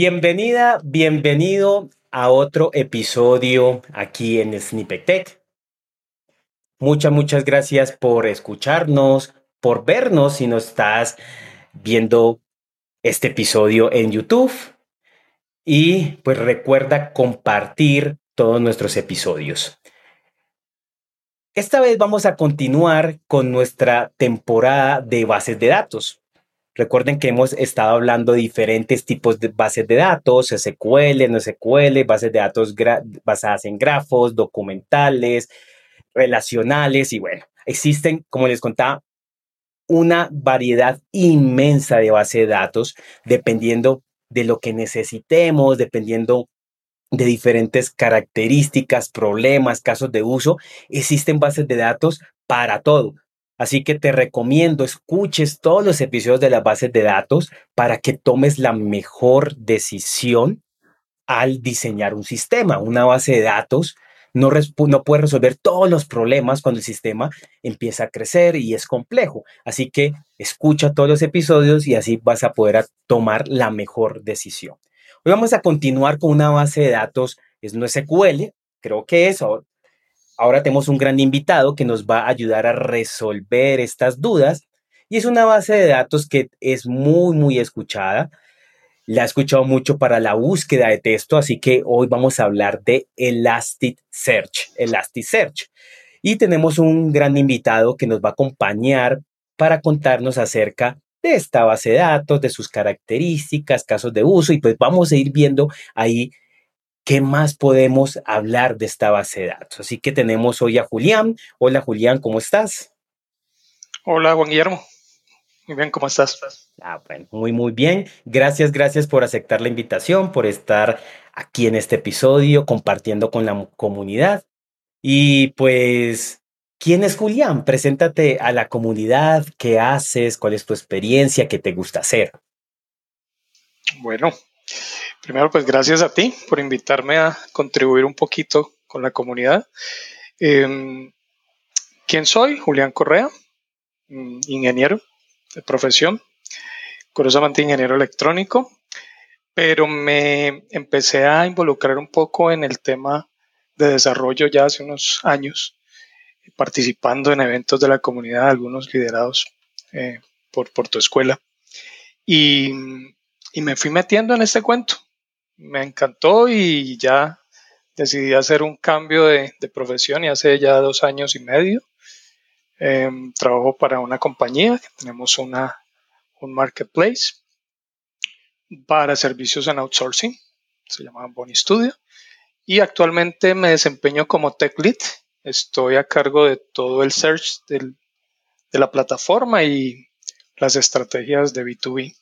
Bienvenida, bienvenido a otro episodio aquí en Snippet Tech. Muchas, muchas gracias por escucharnos, por vernos si no estás viendo este episodio en YouTube. Y pues recuerda compartir todos nuestros episodios. Esta vez vamos a continuar con nuestra temporada de bases de datos. Recuerden que hemos estado hablando de diferentes tipos de bases de datos, SQL, no SQL, bases de datos basadas en grafos, documentales, relacionales y bueno, existen, como les contaba, una variedad inmensa de bases de datos dependiendo de lo que necesitemos, dependiendo de diferentes características, problemas, casos de uso. Existen bases de datos para todo. Así que te recomiendo escuches todos los episodios de las bases de datos para que tomes la mejor decisión al diseñar un sistema. Una base de datos no, no puede resolver todos los problemas cuando el sistema empieza a crecer y es complejo. Así que escucha todos los episodios y así vas a poder tomar la mejor decisión. Hoy vamos a continuar con una base de datos, es no SQL, creo que es, Ahora tenemos un gran invitado que nos va a ayudar a resolver estas dudas y es una base de datos que es muy, muy escuchada. La he escuchado mucho para la búsqueda de texto, así que hoy vamos a hablar de Elasticsearch, Elasticsearch. Y tenemos un gran invitado que nos va a acompañar para contarnos acerca de esta base de datos, de sus características, casos de uso, y pues vamos a ir viendo ahí ¿qué más podemos hablar de esta base de datos? Así que tenemos hoy a Julián. Hola Julián, ¿cómo estás? Hola Juan Guillermo. Muy bien, ¿cómo estás? Ah, bueno, muy, muy bien. Gracias, gracias por aceptar la invitación, por estar aquí en este episodio compartiendo con la comunidad. Y pues, ¿quién es Julián? Preséntate a la comunidad, qué haces, cuál es tu experiencia, qué te gusta hacer. Bueno, Primero, pues gracias a ti por invitarme a contribuir un poquito con la comunidad. Em, ¿Quién soy? Julián Correa, mm, ingeniero de profesión, curiosamente ingeniero electrónico, pero me empecé a involucrar un poco en el tema de desarrollo ya hace unos años, participando en eventos de la comunidad, algunos liderados eh, por, tu escuela. Y me fui metiendo en este cuento me encantó y ya decidí hacer un cambio de, profesión y hace ya dos años y medio. Em, trabajo para una compañía, tenemos una, un marketplace para servicios en outsourcing, se llama Boni Studio, y actualmente me desempeño como tech lead. Estoy a cargo de todo el search de la plataforma y las estrategias de B2B.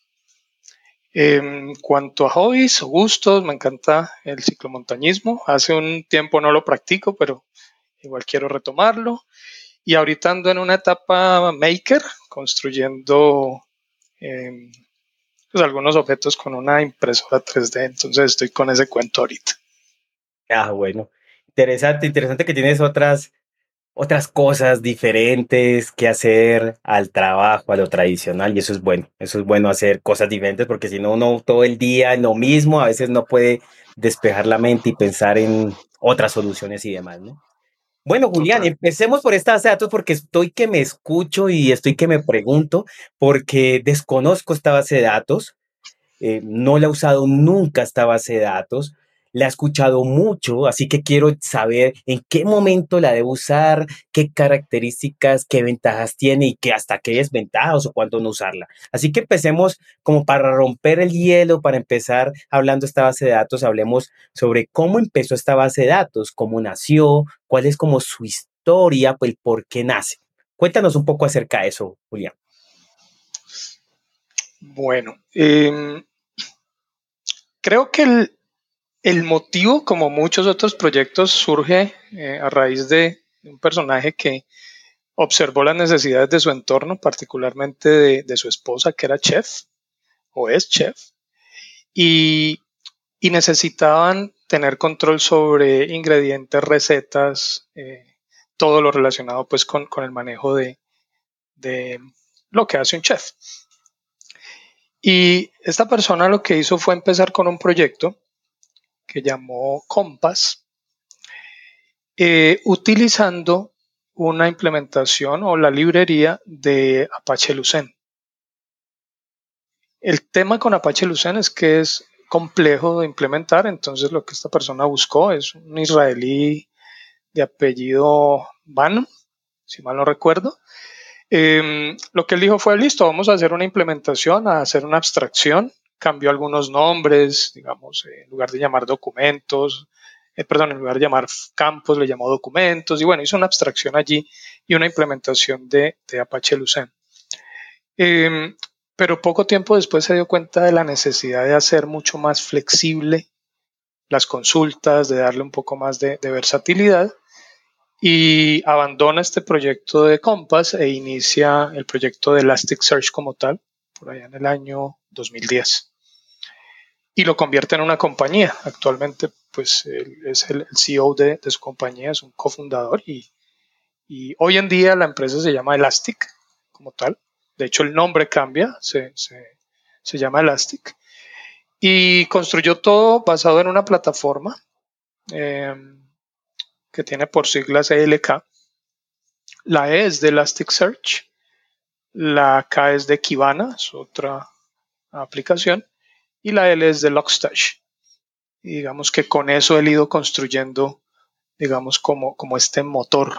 En cuanto a hobbies o gustos, me encanta el ciclomontañismo. Hace un tiempo no lo practico, pero igual quiero retomarlo. Y ahorita ando en una etapa maker, construyendo em, pues, algunos objetos con una impresora 3D. Entonces estoy con ese cuento ahorita. Ah, bueno. Interesante, interesante que tienes otras otras cosas diferentes que hacer al trabajo, a lo tradicional, y eso es bueno, eso es bueno hacer cosas diferentes, porque si no, uno todo el día en lo mismo, a veces no puede despejar la mente y pensar en otras soluciones y demás, ¿no? Bueno, Julián, empecemos por esta base de datos porque estoy que me escucho y estoy que me pregunto, porque desconozco esta base de datos, eh, no la he usado nunca esta base de datos, la he escuchado mucho, así que quiero saber en qué momento la debo usar, qué características, qué ventajas tiene y qué hasta qué desventajas o cuándo no usarla. Así que empecemos como para romper el hielo, para empezar hablando esta base de datos, hablemos sobre cómo empezó esta base de datos, cómo nació, cuál es como su historia, pues por qué nace. Cuéntanos un poco acerca de eso, Julián. Bueno, em, creo que el, el motivo, como muchos otros proyectos, surge eh, a raíz de un personaje que observó las necesidades de su entorno, particularmente de, su esposa, que era chef o es chef, y, necesitaban tener control sobre ingredientes, recetas, eh, todo lo relacionado pues con, el manejo de, de, lo que hace un chef. Y esta persona lo que hizo fue empezar con un proyecto que llamó Compass, eh, utilizando una implementación o la librería de Apache Lucene. El tema con Apache Lucene es que es complejo de implementar, entonces lo que esta persona buscó es un israelí de apellido Van, si mal no recuerdo. Em, lo que él dijo fue, listo, vamos a hacer una implementación, a hacer una abstracción, cambió algunos nombres, digamos, en lugar de llamar documentos, eh, perdón, en lugar de llamar campos, le llamó documentos, y bueno, hizo una abstracción allí y una implementación de, Apache Lucene. Em, pero poco tiempo después se dio cuenta de la necesidad de hacer mucho más flexible las consultas, de darle un poco más de, versatilidad y abandona este proyecto de Compass e inicia el proyecto de Elasticsearch como tal, por allá en el año 2010. Y lo convierte en una compañía. Actualmente, pues, es el, CEO de, su compañía, es un cofundador y, y hoy en día la empresa se llama Elastic como tal. De hecho, el nombre cambia, se, llama Elastic. Y construyó todo basado en una plataforma em, que tiene por siglas ELK. La E es de Elasticsearch, la K es de Kibana, es otra aplicación, y la L es de Logstash. Y digamos que con eso he ido construyendo, digamos, como, como este motor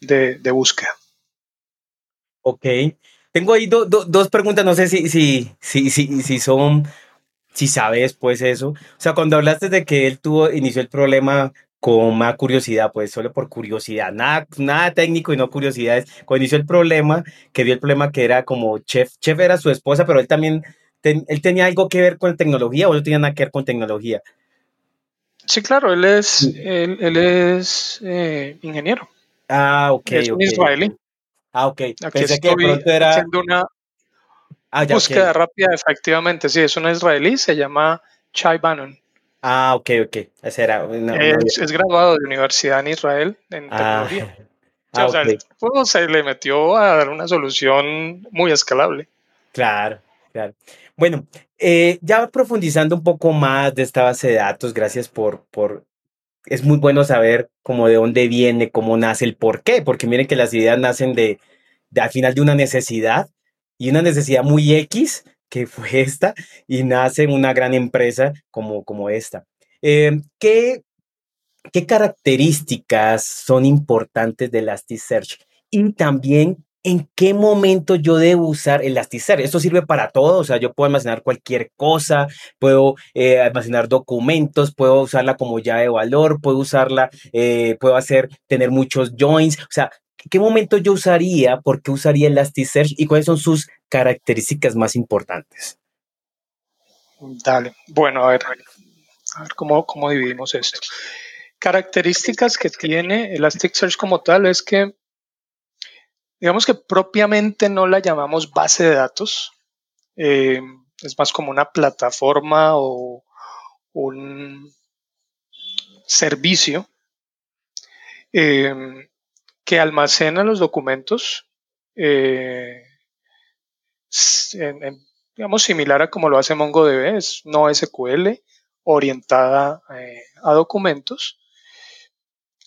de, de búsqueda. Ok. Tengo ahí dos preguntas, no sé si, si, si, si, si son, si sabes pues eso. O sea, cuando hablaste de que él tuvo, inició el problema con más curiosidad, pues solo por curiosidad, nada, nada técnico y no curiosidades. Cuando inició el problema, que vio el problema que era como chef, chef era su esposa, pero él también, él tenía algo que ver con tecnología o no tenía nada que ver con tecnología. Sí, claro, él es, él, es eh, ingeniero. Ah, ok. Es un israelí. Ah, ok. Aquí Pensé que pronto era... haciendo una ah, búsqueda rápida, efectivamente. Sí, es un israelí, se llama Chai Bannon. Ah, ok, ok. Ese era es, graduado de universidad en Israel en ah. tecnología. Ah, o sea, el juego se le metió a dar una solución muy escalable. Claro, claro. Bueno, eh, ya profundizando un poco más de esta base de datos, gracias por, por es muy bueno saber cómo de dónde viene, cómo nace, el por qué, porque miren que las ideas nacen de, al final de una necesidad y una necesidad muy X que fue esta y nace una gran empresa como, como esta. Em, ¿qué, ¿Qué características son importantes de Elasticsearch? Y también en qué momento yo debo usar Elasticsearch. Esto sirve para todo, o sea, yo puedo almacenar cualquier cosa, puedo eh, almacenar documentos, puedo usarla como llave de valor, puedo usarla, eh, puedo hacer, tener muchos joins, o sea, ¿qué momento yo usaría? ¿Por qué usaría Elasticsearch? ¿Y cuáles son sus características más importantes? Dale, bueno, a ver, a ver cómo, cómo dividimos esto. Características que tiene Elasticsearch como tal es que digamos que propiamente no la llamamos base de datos, eh, es más como una plataforma o un servicio eh, que almacena los documentos, eh, digamos similar a como lo hace MongoDB, es no SQL, orientada a documentos.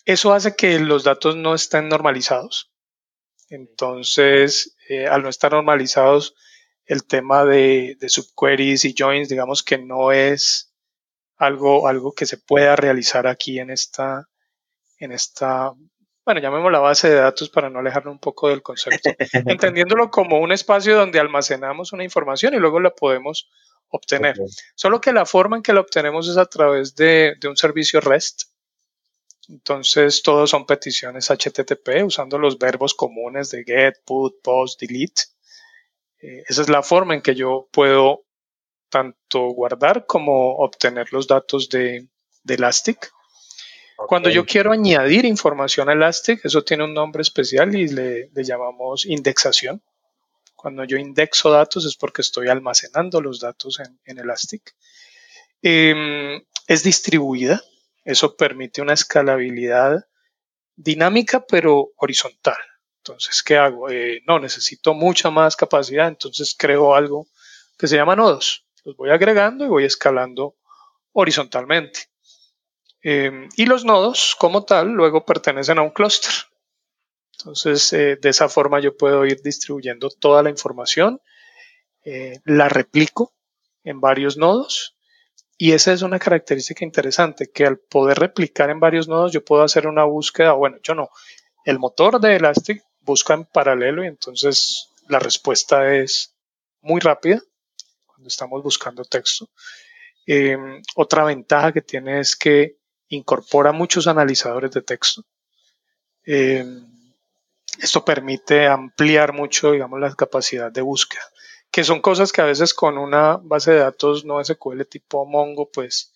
Eso hace que los datos no estén normalizados. Entonces, eh, al no estar normalizados, el tema de, subqueries y joins, digamos que no es algo, algo que se pueda realizar aquí en esta, en esta, bueno, llamemos la base de datos para no alejarnos un poco del concepto, entendiéndolo como un espacio donde almacenamos una información y luego la podemos obtener. Solo que la forma en que la obtenemos es a través de, de un servicio REST, entonces, todos son peticiones HTTP usando los verbos comunes de get, put, post, delete. Eh, esa es la forma en que yo puedo tanto guardar como obtener los datos de, Elastic. Cuando yo quiero añadir información a Elastic, eso tiene un nombre especial y le, llamamos indexación. Cuando yo indexo datos es porque estoy almacenando los datos en, Elastic. Em, es distribuida, eso permite una escalabilidad dinámica pero horizontal. Entonces, ¿qué hago? Eh, no, necesito mucha más capacidad, entonces creo algo que se llama nodos. Los voy agregando y voy escalando horizontalmente. Em, y los nodos, como tal, luego pertenecen a un clúster. Entonces, eh, de esa forma yo puedo ir distribuyendo toda la información, eh, la replico en varios nodos y esa es una característica interesante, que al poder replicar en varios nodos yo puedo hacer una búsqueda, bueno, yo no, el motor de Elastic busca en paralelo y entonces la respuesta es muy rápida cuando estamos buscando texto. Em, otra ventaja que tiene es que incorpora muchos analizadores de texto. Em, esto permite ampliar mucho, digamos, la capacidad de búsqueda que son cosas que a veces con una base de datos no SQL tipo Mongo, pues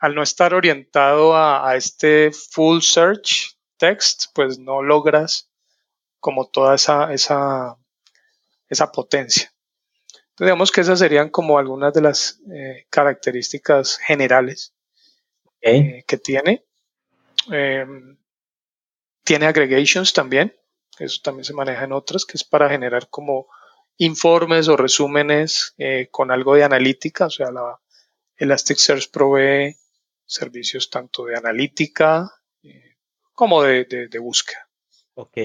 al no estar orientado a, este full search text, pues no logras como toda esa, esa, esa potencia. Entonces, digamos que esas serían como algunas de las eh, características generales eh, que tiene. Em, tiene aggregations también, eso también se maneja en otras, que es para generar como informes o resúmenes eh, con algo de analítica, o sea, la Elasticsearch provee servicios tanto de analítica eh, como de, búsqueda. Ok.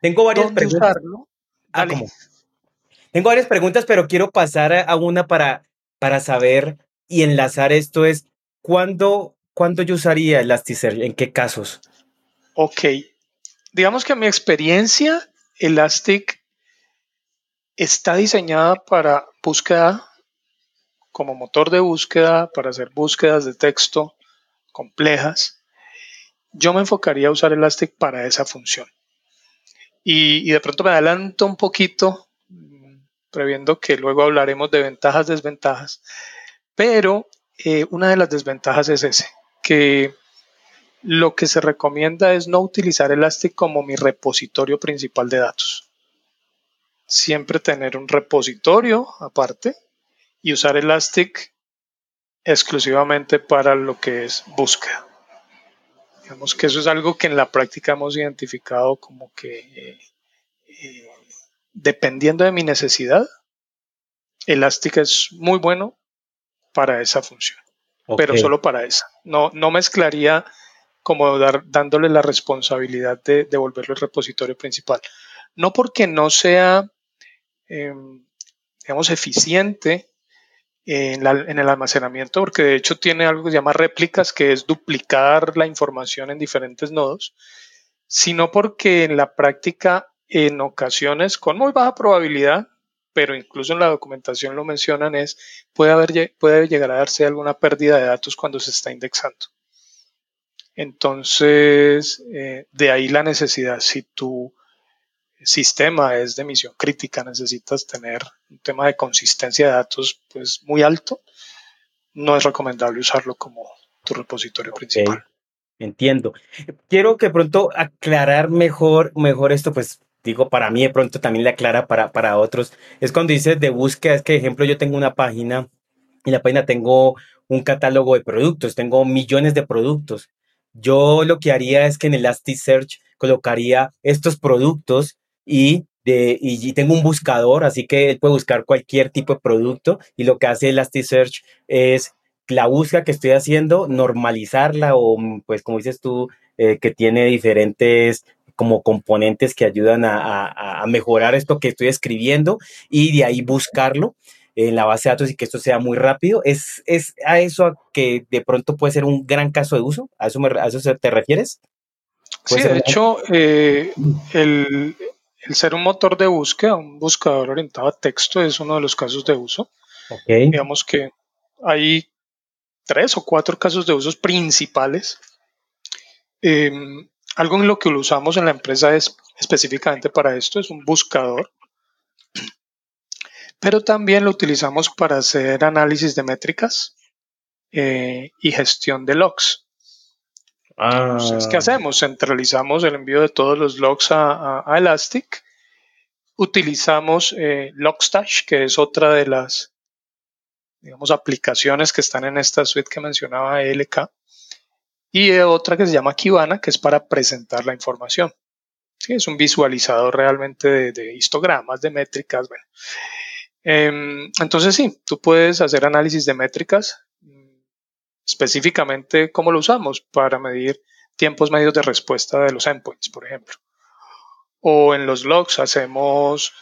Tengo varias preguntas. Ah, Tengo varias preguntas, pero quiero pasar a una para, para saber y enlazar esto es, ¿cuándo, ¿cuándo yo usaría Elasticsearch? ¿En qué casos? Ok. Digamos que mi experiencia, Elastic está diseñada para búsqueda como motor de búsqueda, para hacer búsquedas de texto complejas. Yo me enfocaría a usar Elastic para esa función. Y, de pronto me adelanto un poquito, previendo que luego hablaremos de ventajas, desventajas. Pero eh, una de las desventajas es ese, que lo que se recomienda es no utilizar Elastic como mi repositorio principal de datos siempre tener un repositorio aparte y usar Elastic exclusivamente para lo que es búsqueda. Digamos que eso es algo que en la práctica hemos identificado como que eh, dependiendo de mi necesidad, Elastic es muy bueno para esa función, pero solo para esa. No, no mezclaría como dar, dándole la responsabilidad de, de volverlo el repositorio principal. No porque no sea Em, digamos, eficiente en, el almacenamiento, porque de hecho tiene algo que se llama réplicas, que es duplicar la información en diferentes nodos, sino porque en la práctica, en ocasiones, con muy baja probabilidad, pero incluso en la documentación lo mencionan, es puede, haber, puede llegar a darse alguna pérdida de datos cuando se está indexando. Entonces, eh, de ahí la necesidad. Si tú sistema es de misión crítica, necesitas tener un tema de consistencia de datos pues muy alto, no es recomendable usarlo como tu repositorio principal. Entiendo. Quiero que pronto aclarar mejor, mejor esto, pues digo, para mí de pronto también le aclara para, para otros. Es cuando dices de búsqueda, es que, ejemplo, yo tengo una página y la página tengo un catálogo de productos, tengo millones de productos. Yo lo que haría es que en Elasticsearch colocaría estos productos y, de, y tengo un buscador, así que él puede buscar cualquier tipo de producto y lo que hace Elasticsearch es la búsqueda que estoy haciendo, normalizarla o pues como dices tú, eh, que tiene diferentes como componentes que ayudan a, a, mejorar esto que estoy escribiendo y de ahí buscarlo en la base de datos y que esto sea muy rápido. ¿Es, es a eso que de pronto puede ser un gran caso de uso? ¿A eso, a eso te refieres? Sí, de hecho, eh, el, el ser un motor de búsqueda, un buscador orientado a texto, es uno de los casos de uso. Digamos que hay tres o cuatro casos de usos principales. Em, algo en lo que lo usamos en la empresa es específicamente para esto, es un buscador. Pero también lo utilizamos para hacer análisis de métricas eh, y gestión de logs. Entonces, ¿qué ah. hacemos? Centralizamos el envío de todos los logs a, Elastic. Utilizamos eh, Logstash, que es otra de las, digamos, aplicaciones que están en esta suite que mencionaba ELK. Y otra que se llama Kibana, que es para presentar la información. Es un visualizador realmente de, histogramas, de métricas. Bueno. Em, entonces sí, tú puedes hacer análisis de métricas, específicamente cómo lo usamos para medir tiempos medios de respuesta de los endpoints, por ejemplo. O en los logs hacemos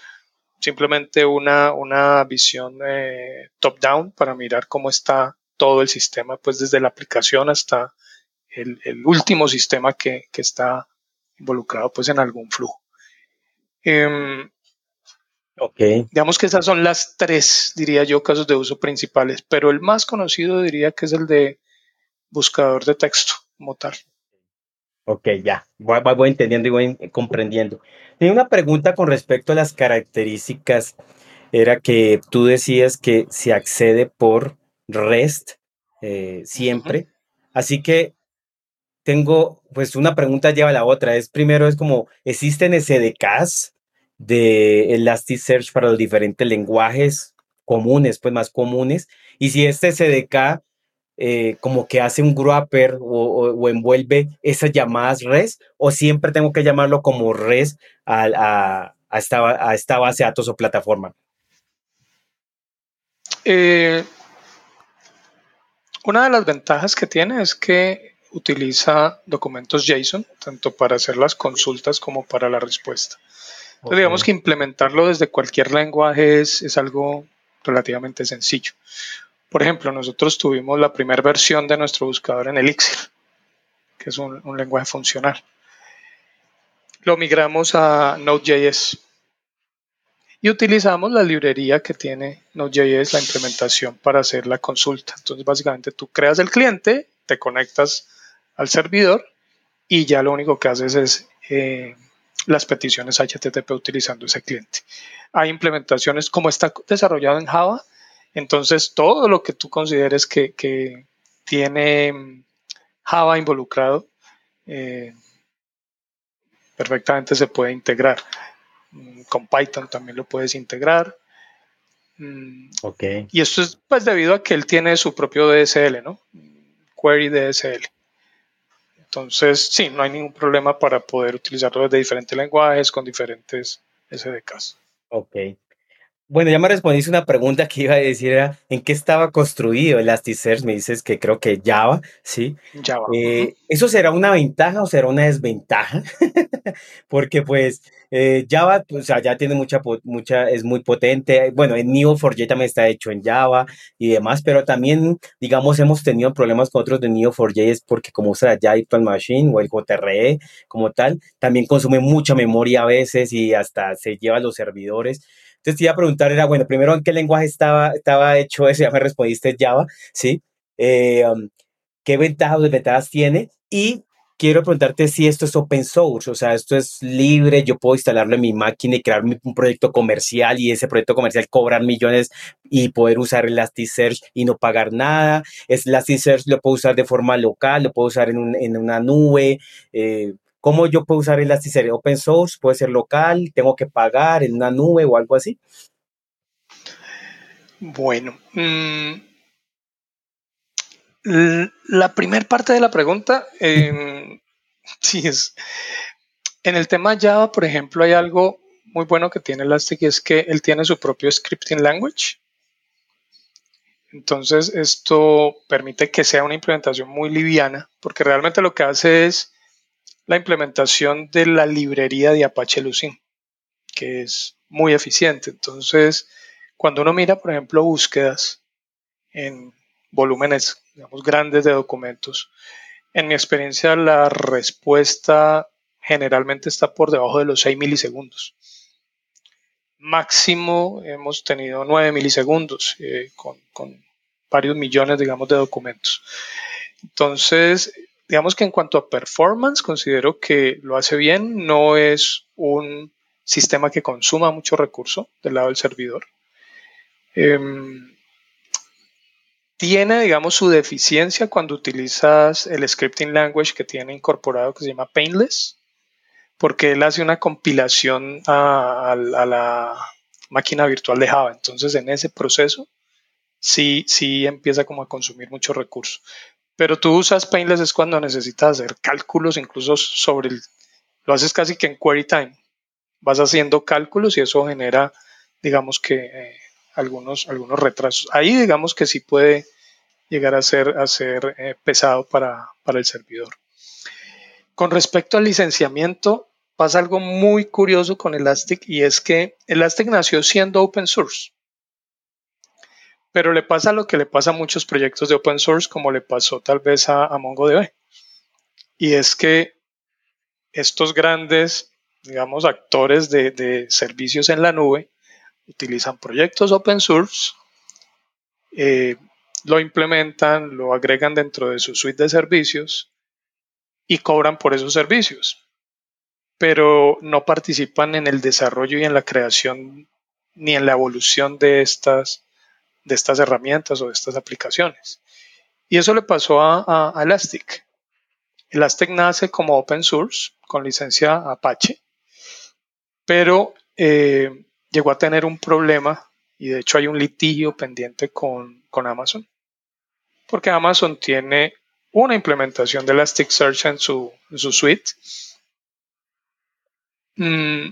simplemente una, una visión eh, top-down para mirar cómo está todo el sistema, pues desde la aplicación hasta el, último sistema que, está involucrado pues en algún flujo. Em, Digamos que esas son las tres, diría yo, casos de uso principales, pero el más conocido diría que es el de buscador de texto como tal. Ok, ya, voy, voy entendiendo y voy comprendiendo. Tenía una pregunta con respecto a las características. Era que tú decías que se accede por REST eh, siempre. Así que tengo, pues una pregunta lleva a la otra. Es primero, es como, ¿existen SDKs de Elasticsearch para los diferentes lenguajes comunes, pues más comunes? Y si este SDK eh, como que hace un wrapper o, envuelve esas llamadas res o siempre tengo que llamarlo como res a, esta, a esta, base de datos o plataforma? Eh, una de las ventajas que tiene es que utiliza documentos JSON, tanto para hacer las consultas como para la respuesta. Entonces, digamos que implementarlo desde cualquier lenguaje es, es algo relativamente sencillo. Por ejemplo, nosotros tuvimos la primera versión de nuestro buscador en Elixir, que es un, lenguaje funcional. Lo migramos a Node.js y utilizamos la librería que tiene Node.js, la implementación para hacer la consulta. Entonces, básicamente tú creas el cliente, te conectas al servidor y ya lo único que haces es eh, las peticiones HTTP utilizando ese cliente. Hay implementaciones como está desarrollado en Java, entonces, todo lo que tú consideres que, tiene Java involucrado, eh, perfectamente se puede integrar. Mm, con Python también lo puedes integrar. Mm, okay. Y esto es pues debido a que él tiene su propio DSL, ¿no? Query DSL. Entonces, sí, no hay ningún problema para poder utilizarlo desde diferentes lenguajes con diferentes SDKs. Ok. Bueno, ya me respondiste una pregunta que iba a decir, era, ¿en qué estaba construido Elasticsearch? Me dices que creo que Java, ¿sí? Java. Eh, ¿Eso será una ventaja o será una desventaja? Porque pues eh, Java, pues, ya tiene mucha, mucha, es muy potente. Bueno, en Neo4j también está hecho en Java y demás, pero también, digamos, hemos tenido problemas con otros de Neo4j es porque como usa ya Virtual Machine o el JRE como tal, también consume mucha memoria a veces y hasta se lleva a los servidores. Entonces te iba a preguntar, era, bueno, primero, ¿en qué lenguaje estaba, estaba hecho eso? Ya me respondiste Java, ¿sí? Eh, um, ¿Qué ventajas o desventajas tiene? Y quiero preguntarte si esto es open source, o sea, esto es libre, yo puedo instalarlo en mi máquina y crear un proyecto comercial y ese proyecto comercial cobrar millones y poder usar Elasticsearch y no pagar nada. Elasticsearch lo puedo usar de forma local, lo puedo usar en, una nube. Eh, ¿Cómo yo puedo usar Elasticsearch? Open source, puede ser local, tengo que pagar en una nube o algo así. Bueno, mm, la primera parte de la pregunta, em, sí es. En el tema Java, por ejemplo, hay algo muy bueno que tiene Elastic y es que él tiene su propio scripting language. Entonces, esto permite que sea una implementación muy liviana, porque realmente lo que hace es la implementación de la librería de Apache Lucene, que es muy eficiente. Entonces, cuando uno mira, por ejemplo, búsquedas en volúmenes digamos, grandes de documentos, en mi experiencia la respuesta generalmente está por debajo de los 6 milisegundos. Máximo hemos tenido 9 milisegundos eh, con, con varios millones, digamos, de documentos. Entonces, digamos que en cuanto a performance, considero que lo hace bien. No es un sistema que consuma mucho recurso del lado del servidor. Em, tiene, digamos, su deficiencia cuando utilizas el scripting language que tiene incorporado que se llama Painless, porque él hace una compilación a, la máquina virtual de Java. Entonces, en ese proceso, sí, sí empieza como a consumir mucho recurso. Pero tú usas Painless es cuando necesitas hacer cálculos incluso sobre el... Lo haces casi que en query time. Vas haciendo cálculos y eso genera, digamos que, eh, algunos, algunos retrasos. Ahí digamos que sí puede llegar a ser, a ser eh, pesado para, para el servidor. Con respecto al licenciamiento, pasa algo muy curioso con Elastic y es que Elastic nació siendo open source. Pero le pasa lo que le pasa a muchos proyectos de open source, como le pasó tal vez a, MongoDB. Y es que estos grandes, digamos, actores de, servicios en la nube utilizan proyectos open source, eh, lo implementan, lo agregan dentro de su suite de servicios y cobran por esos servicios, pero no participan en el desarrollo y en la creación ni en la evolución de estas, de estas herramientas o de estas aplicaciones. Y eso le pasó a, Elastic. Elastic nace como open source con licencia Apache, pero eh, llegó a tener un problema y de hecho hay un litigio pendiente con, con Amazon, porque Amazon tiene una implementación de Elasticsearch en su, su suite mm,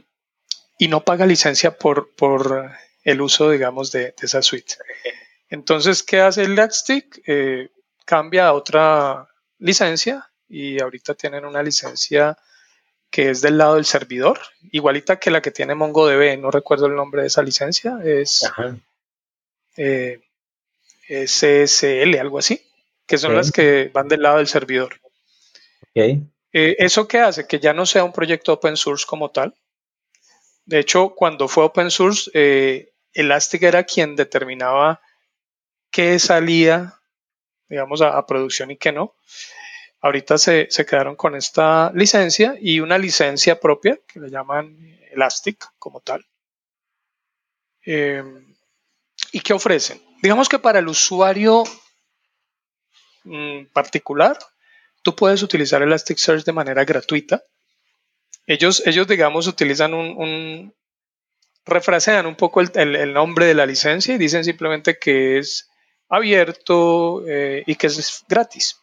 y no paga licencia por, por el uso, digamos, de, esa suite. Entonces, ¿qué hace Elastic? Eh, cambia a otra licencia y ahorita tienen una licencia que es del lado del servidor, igualita que la que tiene MongoDB, no recuerdo el nombre de esa licencia, es eh, SSL, algo así que son las que van del lado del servidor. Eh, ¿Eso qué hace? Que ya no sea un proyecto open source como tal. De hecho, cuando fue open source, eh, Elastic era quien determinaba qué salía, digamos, a, producción y qué no. Ahorita se, quedaron con esta licencia y una licencia propia que le llaman Elastic como tal. Eh, ¿Y qué ofrecen? Digamos que para el usuario particular, tú puedes utilizar Elasticsearch de manera gratuita. Ellos, ellos digamos, utilizan un, refrasean un poco el, nombre de la licencia y dicen simplemente que es abierto eh, y que es gratis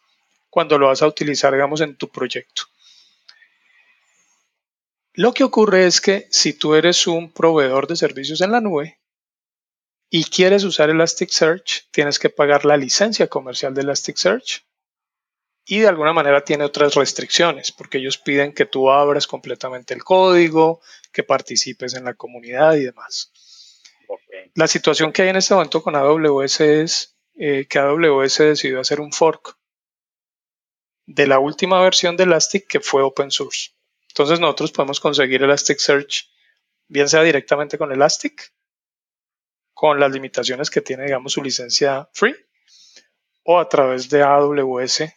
cuando lo vas a utilizar, digamos, en tu proyecto. Lo que ocurre es que si tú eres un proveedor de servicios en la nube, y quieres usar Elasticsearch, tienes que pagar la licencia comercial de Elasticsearch y de alguna manera tiene otras restricciones porque ellos piden que tú abras completamente el código, que participes en la comunidad y demás. La situación que hay en este momento con AWS es eh, que AWS decidió hacer un fork de la última versión de Elastic que fue open source. Entonces nosotros podemos conseguir Elasticsearch bien sea directamente con Elastic con las limitaciones que tiene, digamos, su licencia free o a través de AWS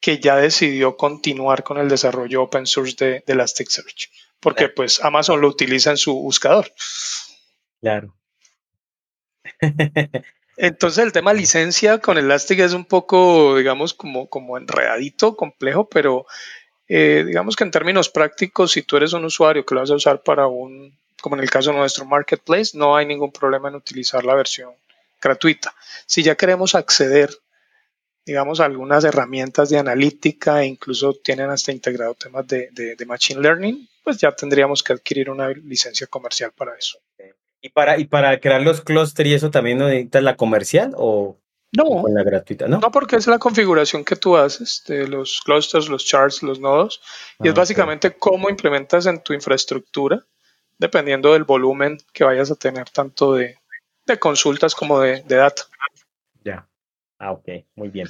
que ya decidió continuar con el desarrollo open source de, Elasticsearch, porque pues Amazon lo utiliza en su buscador. Claro. Entonces el tema licencia con Elastic es un poco, digamos, como, como enredadito, complejo, pero eh, digamos que en términos prácticos, si tú eres un usuario que lo vas a usar para un como en el caso de nuestro marketplace, no hay ningún problema en utilizar la versión gratuita. Si ya queremos acceder, digamos, a algunas herramientas de analítica e incluso tienen hasta integrado temas de, machine learning, pues ya tendríamos que adquirir una licencia comercial para eso. ¿Y para, y para crear los clústeres y eso también necesitas la comercial o, no, la gratuita? ¿no? no, porque es la configuración que tú haces de los clusters, los charts, los nodos, y es ah, básicamente cómo implementas en tu infraestructura dependiendo del volumen que vayas a tener tanto de, consultas como de, de data. Ya. Ah, ok, muy bien.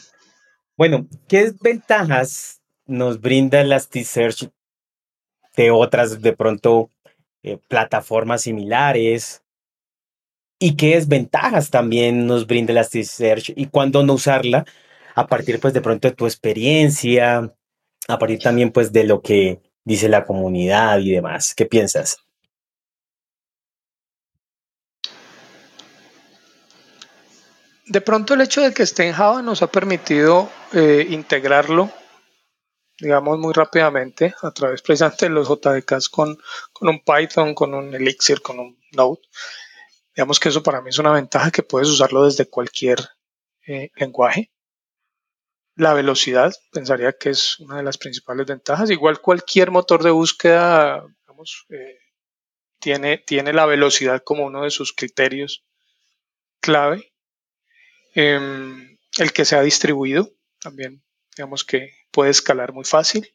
Bueno, ¿qué ventajas nos brinda Elasticsearch de otras, de pronto, eh, plataformas similares? ¿Y qué desventajas también nos brinda Elasticsearch y cuándo no usarla? A partir, pues, de pronto de tu experiencia, a partir también, pues, de lo que dice la comunidad y demás. ¿Qué piensas? de pronto el hecho de que esté en Java nos ha permitido eh, integrarlo, digamos, muy rápidamente a través precisamente de los JDKs con, con un Python, con un Elixir, con un Node. Digamos que eso para mí es una ventaja que puedes usarlo desde cualquier eh, lenguaje. La velocidad, pensaría que es una de las principales ventajas. Igual cualquier motor de búsqueda, digamos, eh, tiene, tiene la velocidad como uno de sus criterios clave. Em, el que sea distribuido, también digamos que puede escalar muy fácil.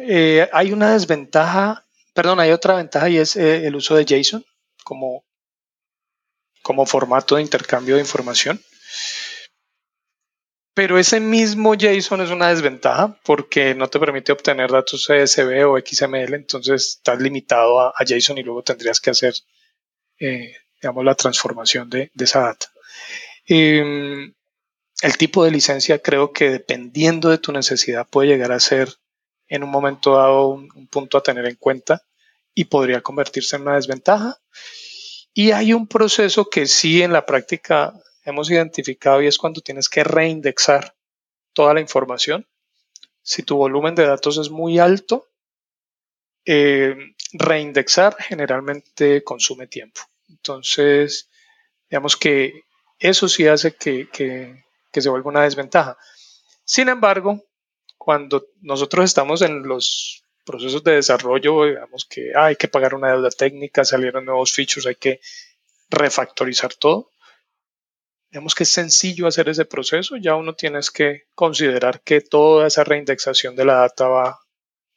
Eh, hay una desventaja, perdón, hay otra ventaja y es el uso de JSON como, como formato de intercambio de información. Pero ese mismo JSON es una desventaja porque no te permite obtener datos CSV o XML, entonces estás limitado a, JSON y luego tendrías que hacer, eh, digamos, la transformación de, esa data. Em, el tipo de licencia creo que dependiendo de tu necesidad puede llegar a ser en un momento dado un, punto a tener en cuenta y podría convertirse en una desventaja. Y hay un proceso que sí en la práctica hemos identificado y es cuando tienes que reindexar toda la información. Si tu volumen de datos es muy alto, eh, reindexar generalmente consume tiempo. Entonces, digamos que eso sí hace que, que se vuelva una desventaja. Sin embargo, cuando nosotros estamos en los procesos de desarrollo, digamos que hay que pagar una deuda técnica, salieron nuevos features, hay que refactorizar todo digamos que es sencillo hacer ese proceso, ya uno tienes que considerar que toda esa reindexación de la data va,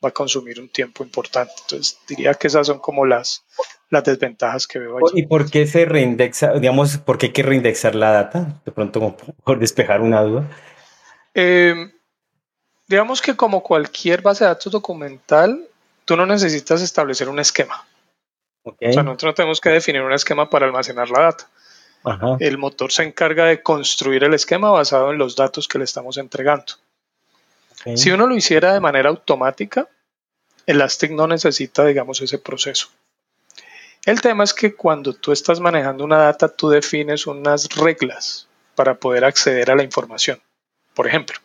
va a consumir un tiempo importante. Entonces diría que esas son como las, las desventajas que veo allí. ¿Y por qué se reindexa, digamos, por qué hay que reindexar la data? De pronto, por despejar una duda. Eh, digamos que como cualquier base de datos documental, tú no necesitas establecer un esquema. O sea, nosotros no tenemos que definir un esquema para almacenar la data. El motor se encarga de construir el esquema basado en los datos que le estamos entregando. Si uno lo hiciera de manera automática, Elastic no necesita, digamos, ese proceso. El tema es que cuando tú estás manejando una data, tú defines unas reglas para poder acceder a la información. Por ejemplo,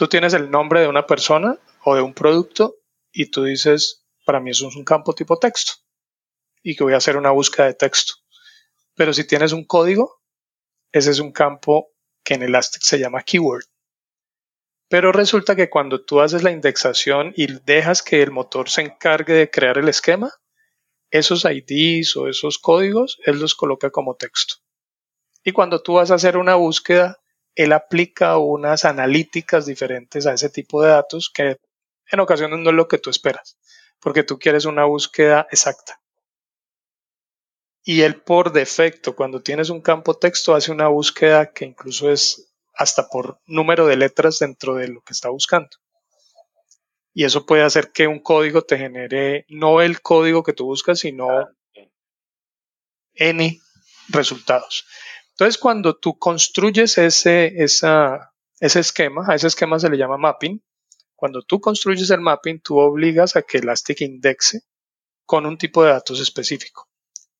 tú tienes el nombre de una persona o de un producto y tú dices, para mí eso es un campo tipo texto y que voy a hacer una búsqueda de texto. Pero si tienes un código, ese es un campo que en Elastic se llama keyword. Pero resulta que cuando tú haces la indexación y dejas que el motor se encargue de crear el esquema, esos IDs o esos códigos, él los coloca como texto. Y cuando tú vas a hacer una búsqueda, él aplica unas analíticas diferentes a ese tipo de datos que en ocasiones no es lo que tú esperas, porque tú quieres una búsqueda exacta y él por defecto, cuando tienes un campo texto, hace una búsqueda que incluso es hasta por número de letras dentro de lo que está buscando. Y eso puede hacer que un código te genere no el código que tú buscas, sino n resultados. Entonces, cuando tú construyes ese, esquema, a ese esquema se le llama mapping. Cuando tú construyes el mapping, tú obligas a que Elastic indexe con un tipo de datos específico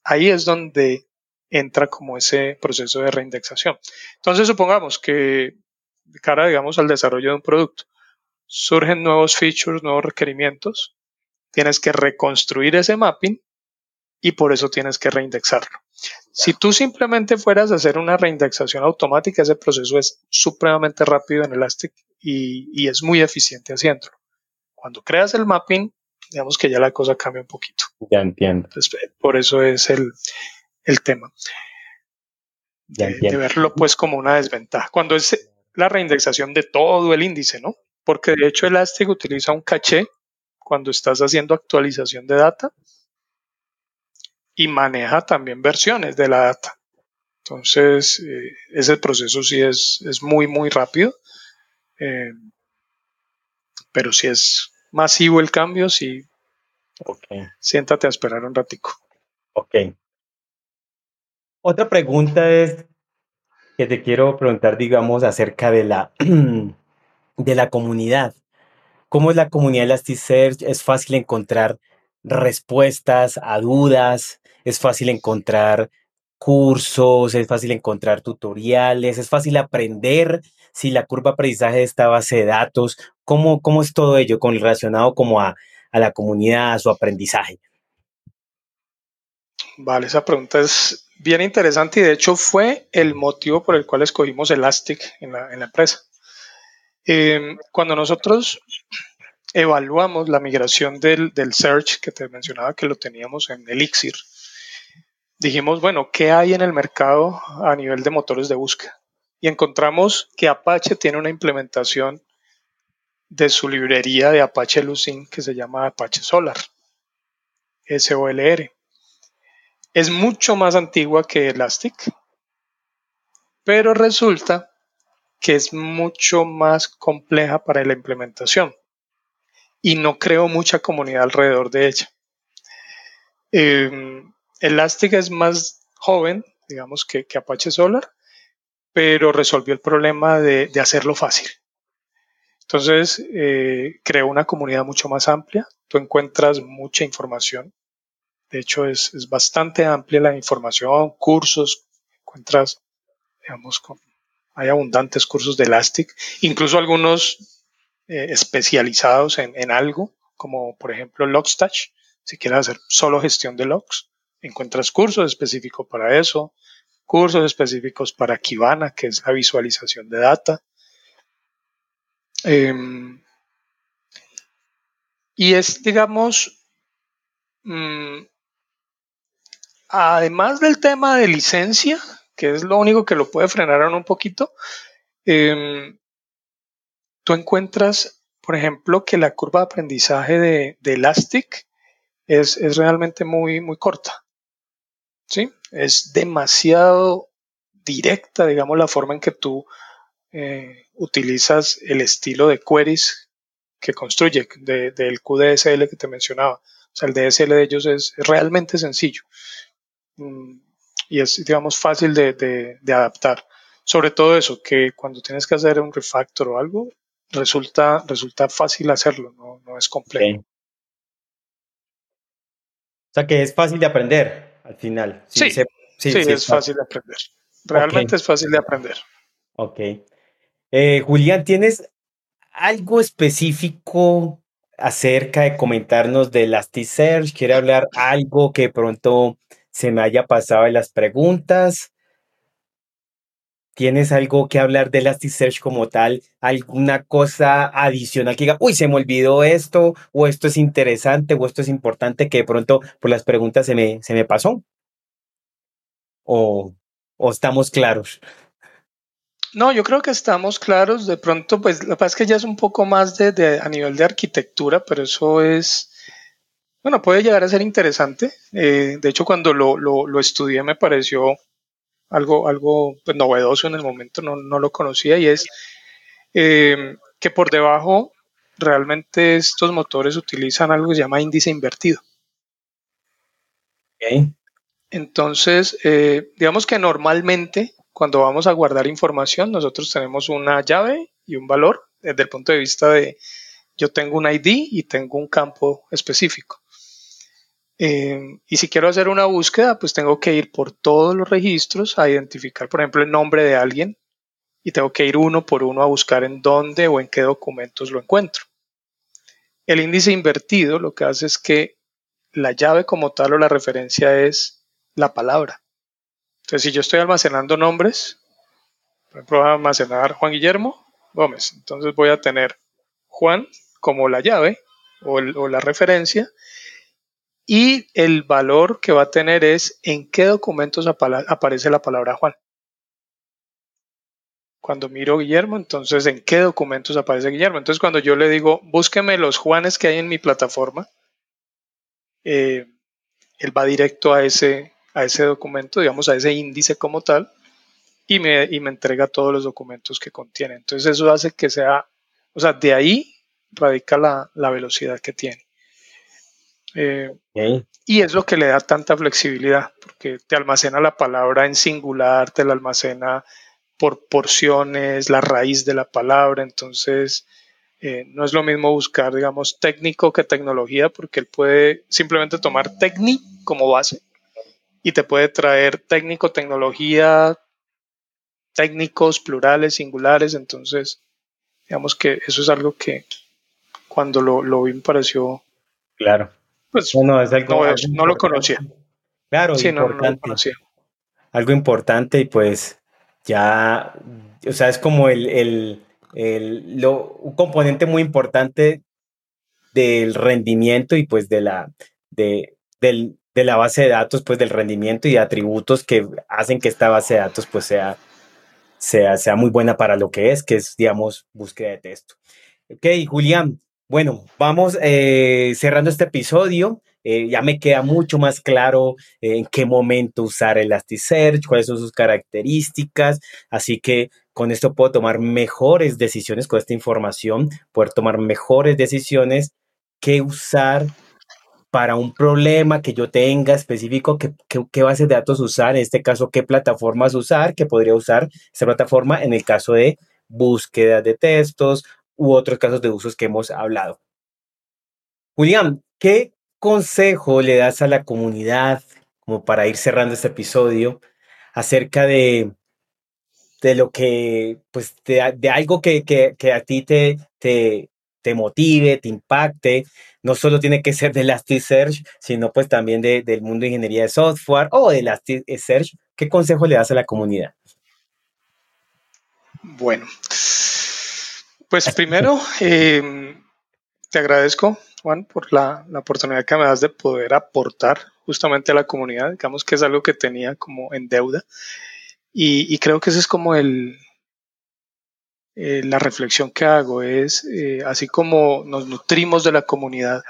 ahí es donde entra como ese proceso de reindexación. Entonces, supongamos que de cara, digamos, al desarrollo de un producto, surgen nuevos features, nuevos requerimientos, tienes que reconstruir ese mapping y por eso tienes que reindexarlo. Si tú simplemente fueras a hacer una reindexación automática, ese proceso es supremamente rápido en Elastic y, y es muy eficiente haciéndolo. Cuando creas el mapping, digamos que ya la cosa cambia un poquito. Ya entiendo. por eso es el, tema. De, verlo pues como una desventaja. Cuando es la reindexación de todo el índice, ¿no? Porque de hecho Elastic utiliza un caché cuando estás haciendo actualización de data y maneja también versiones de la data. Entonces, eh, ese proceso sí es, es, muy, muy rápido. Eh, pero si es masivo el cambio, sí. Okay. Siéntate a esperar un ratico. Ok. Otra pregunta es que te quiero preguntar, digamos, acerca de la, de la comunidad. ¿Cómo es la comunidad de Elasticsearch? ¿Es fácil encontrar respuestas a dudas? ¿Es fácil encontrar cursos? ¿Es fácil encontrar tutoriales? ¿Es fácil aprender si la curva de aprendizaje de esta base de datos? ¿Cómo, cómo es todo ello con relacionado como a, a la comunidad, a su aprendizaje? Vale, esa pregunta es bien interesante y de hecho fue el motivo por el cual escogimos Elastic en la, empresa. Em, cuando nosotros evaluamos la migración del, del, search que te mencionaba que lo teníamos en Elixir, dijimos, bueno, ¿qué hay en el mercado a nivel de motores de búsqueda? Y encontramos que Apache tiene una implementación de su librería de Apache Lucene que se llama Apache Solar, SOLR. Es mucho más antigua que Elastic, pero resulta que es mucho más compleja para la implementación y no creo mucha comunidad alrededor de ella. Em, Elastic es más joven, digamos, que, Apache Solar, pero resolvió el problema de, hacerlo fácil. Entonces, eh, creó una comunidad mucho más amplia. Tú encuentras mucha información. De hecho, es, bastante amplia la información, cursos, encuentras, digamos, hay abundantes cursos de Elastic, incluso algunos eh, especializados en, en, algo, como por ejemplo Logstash, si quieres hacer solo gestión de logs encuentras cursos específicos para eso, cursos específicos para Kibana, que es la visualización de data. Em, y es, digamos, mm, además del tema de licencia, que es lo único que lo puede frenar un poquito, em, tú encuentras, por ejemplo, que la curva de aprendizaje de, Elastic es, es, realmente muy, muy corta. ¿Sí? Es demasiado directa, digamos, la forma en que tú eh, utilizas el estilo de queries que construye del QDSL que te mencionaba. O sea, el DSL de ellos es, realmente sencillo mm, y es, digamos, fácil de, adaptar. Sobre todo eso, que cuando tienes que hacer un refactor o algo, resulta, resulta fácil hacerlo, no, es complejo. O sea, que es fácil de aprender al final. Sí, sí, es fácil de aprender. Realmente es fácil de aprender. Ok. Eh, Julián, ¿tienes algo específico acerca de comentarnos de Elasticsearch? ¿Quiere hablar algo que pronto se me haya pasado en las preguntas? ¿Tienes algo que hablar de Elasticsearch como tal? ¿Alguna cosa adicional que diga, uy, se me olvidó esto, o esto es interesante, o esto es importante que de pronto por las preguntas se me, se me pasó? ¿O, o estamos claros? No, yo creo que estamos claros. De pronto, pues lo que pasa es que ya es un poco más de, a nivel de arquitectura, pero eso es, bueno, puede llegar a ser interesante. Eh, de hecho, cuando lo, lo estudié me pareció algo, algo pues, novedoso en el momento, no, lo conocía, y es eh, que por debajo realmente estos motores utilizan algo que se llama índice invertido. Entonces, eh, digamos que normalmente cuando vamos a guardar información, nosotros tenemos una llave y un valor desde el punto de vista de yo tengo un ID y tengo un campo específico. Eh, y si quiero hacer una búsqueda, pues tengo que ir por todos los registros a identificar, por ejemplo, el nombre de alguien y tengo que ir uno por uno a buscar en dónde o en qué documentos lo encuentro. El índice invertido lo que hace es que la llave como tal o la referencia es la palabra. Entonces, si yo estoy almacenando nombres, por ejemplo, voy a almacenar Juan Guillermo Gómez, entonces voy a tener Juan como la llave o la referencia y el valor que va a tener es en qué documentos aparece la palabra Juan. Cuando miro Guillermo, entonces en qué documentos aparece Guillermo. Entonces cuando yo le digo, búsqueme los Juanes que hay en mi plataforma, eh, él va directo a ese, a ese documento, digamos a ese índice como tal, y me, y me entrega todos los documentos que contiene. Entonces eso hace que sea, o sea, de ahí radica la, la velocidad que tiene. Eh, y es lo que le da tanta flexibilidad, porque te almacena la palabra en singular, te la almacena por porciones, la raíz de la palabra, entonces eh, no es lo mismo buscar, digamos, técnico que tecnología, porque él puede simplemente tomar técnico como base y te puede traer técnico, tecnología, técnicos, plurales, singulares, entonces digamos que eso es algo que cuando lo, lo vi me pareció claro pues no, es algo, no, lo conocía. Claro, sí, no, lo conocía. Algo importante y pues ya, o sea, es como el, el, el lo, un componente muy importante del rendimiento y pues de la, de, del, de la base de datos, pues del rendimiento y atributos que hacen que esta base de datos pues sea, sea, sea muy buena para lo que es, que es, digamos, búsqueda de texto. Ok, Julián, bueno, vamos eh, cerrando este episodio. Eh, ya me queda mucho más claro eh, en qué momento usar Elasticsearch, cuáles son sus características. Así que con esto puedo tomar mejores decisiones con esta información, poder tomar mejores decisiones que usar para un problema que yo tenga específico, qué, qué, base de datos usar, en este caso, qué plataformas usar, que podría usar esta plataforma en el caso de búsqueda de textos u otros casos de usos que hemos hablado. Julián, ¿qué consejo le das a la comunidad, como para ir cerrando este episodio, acerca de, de lo que, pues, de, algo que, que, que, a ti te, te, te motive, te impacte, no solo tiene que ser de Elasticsearch, sino pues también de, del mundo de ingeniería de software o de Elasticsearch. ¿Qué consejo le das a la comunidad? Bueno, pues primero, em, te agradezco, Juan, por la, la, oportunidad que me das de poder aportar justamente a la comunidad. Digamos que es algo que tenía como en deuda. Y, y creo que ese es como el, eh, la reflexión que hago es, eh, así como nos nutrimos de la comunidad,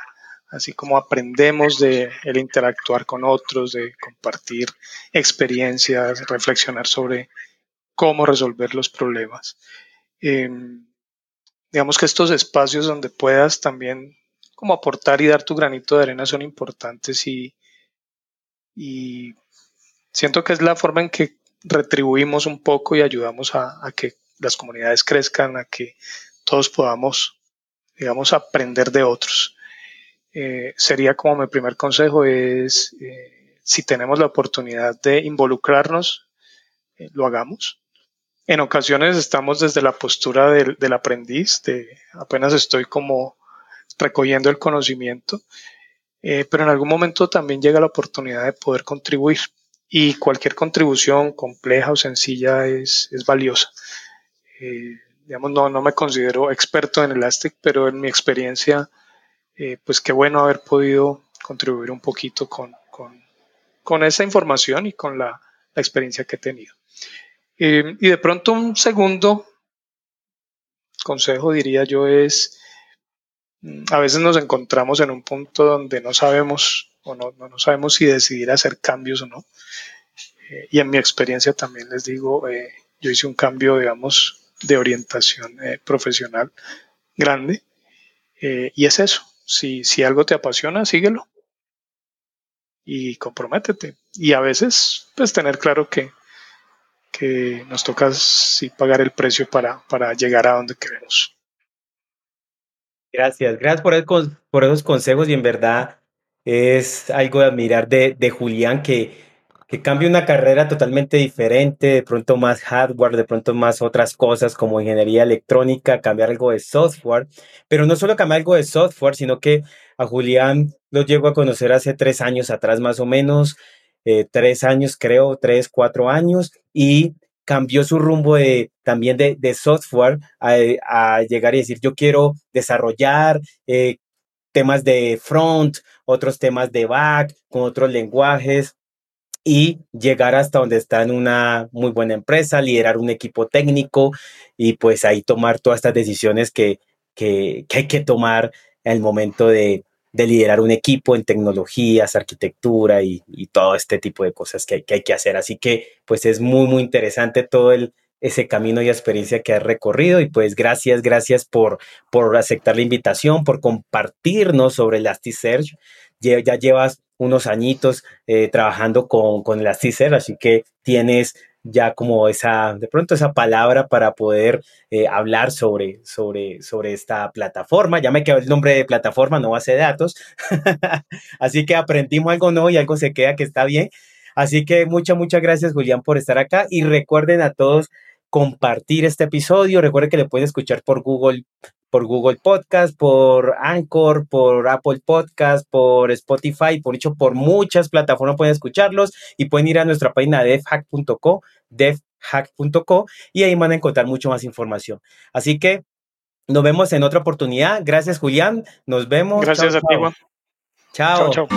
así como aprendemos de el interactuar con otros, de compartir experiencias, reflexionar sobre cómo resolver los problemas. Em, digamos que estos espacios donde puedas también como aportar y dar tu granito de arena son importantes y, y siento que es la forma en que retribuimos un poco y ayudamos a, a que las comunidades crezcan, a que todos podamos, digamos, aprender de otros. Eh, sería como mi primer consejo es, eh, si tenemos la oportunidad de involucrarnos, eh, lo hagamos. En ocasiones estamos desde la postura del, aprendiz, de apenas estoy como recogiendo el conocimiento, pero en algún momento también llega la oportunidad de poder contribuir y cualquier contribución compleja o sencilla es, valiosa. Eh, digamos, no, me considero experto en Elastic, pero en mi experiencia, eh, pues qué bueno haber podido contribuir un poquito con, esa información y con la experiencia que he tenido. Eh, y de pronto un segundo consejo, diría yo, es, mm, a veces nos encontramos en un punto donde no sabemos o no, no, sabemos si decidir hacer cambios o no. y en mi experiencia también les digo, yo hice un cambio, digamos, de orientación eh, profesional grande. Eh, y es eso, si, si algo te apasiona, síguelo y comprométete. Y a veces, pues tener claro que, nos toca sí pagar el precio para, para llegar a donde queremos. Gracias, gracias por, el, por esos consejos y en verdad es algo de admirar de, de Julián que que cambie una carrera totalmente diferente, de pronto más hardware, de pronto más otras cosas como ingeniería electrónica, cambiar algo de software, pero no solo cambiar algo de software, sino que a Julián lo llego a conocer hace tres años atrás más o menos, eh, tres años creo, tres, cuatro años, y cambió su rumbo de, también de, software a, llegar y decir, yo quiero desarrollar eh, temas de front, otros temas de back, con otros lenguajes, y llegar hasta donde está en una muy buena empresa, liderar un equipo técnico y pues ahí tomar todas estas decisiones que, que, hay que tomar en el momento de, de, liderar un equipo en tecnologías, arquitectura y, y todo este tipo de cosas que hay, que hay, que hacer. Así que pues es muy, muy interesante todo el, ese camino y experiencia que has recorrido y pues gracias, gracias por, por aceptar la invitación, por compartirnos sobre Elasticsearch. Ya, ya llevas unos añitos eh, trabajando con, con Elasticsearch, así que tienes ya como esa, de pronto esa palabra para poder eh, hablar sobre, sobre, sobre esta plataforma. Ya me quedó el nombre de plataforma, no base de datos. así que aprendimos algo nuevo y algo se queda que está bien. Así que muchas, muchas gracias Julián por estar acá y recuerden a todos compartir este episodio. Recuerden que le pueden escuchar por Google por Google Podcast, por Anchor, por Apple Podcast, por Spotify, por hecho, por muchas plataformas pueden escucharlos y pueden ir a nuestra página devhack.co, devhack.co y ahí van a encontrar mucho más información. Así que nos vemos en otra oportunidad. Gracias, Julián. Nos vemos. Gracias a ti, Chao. chao.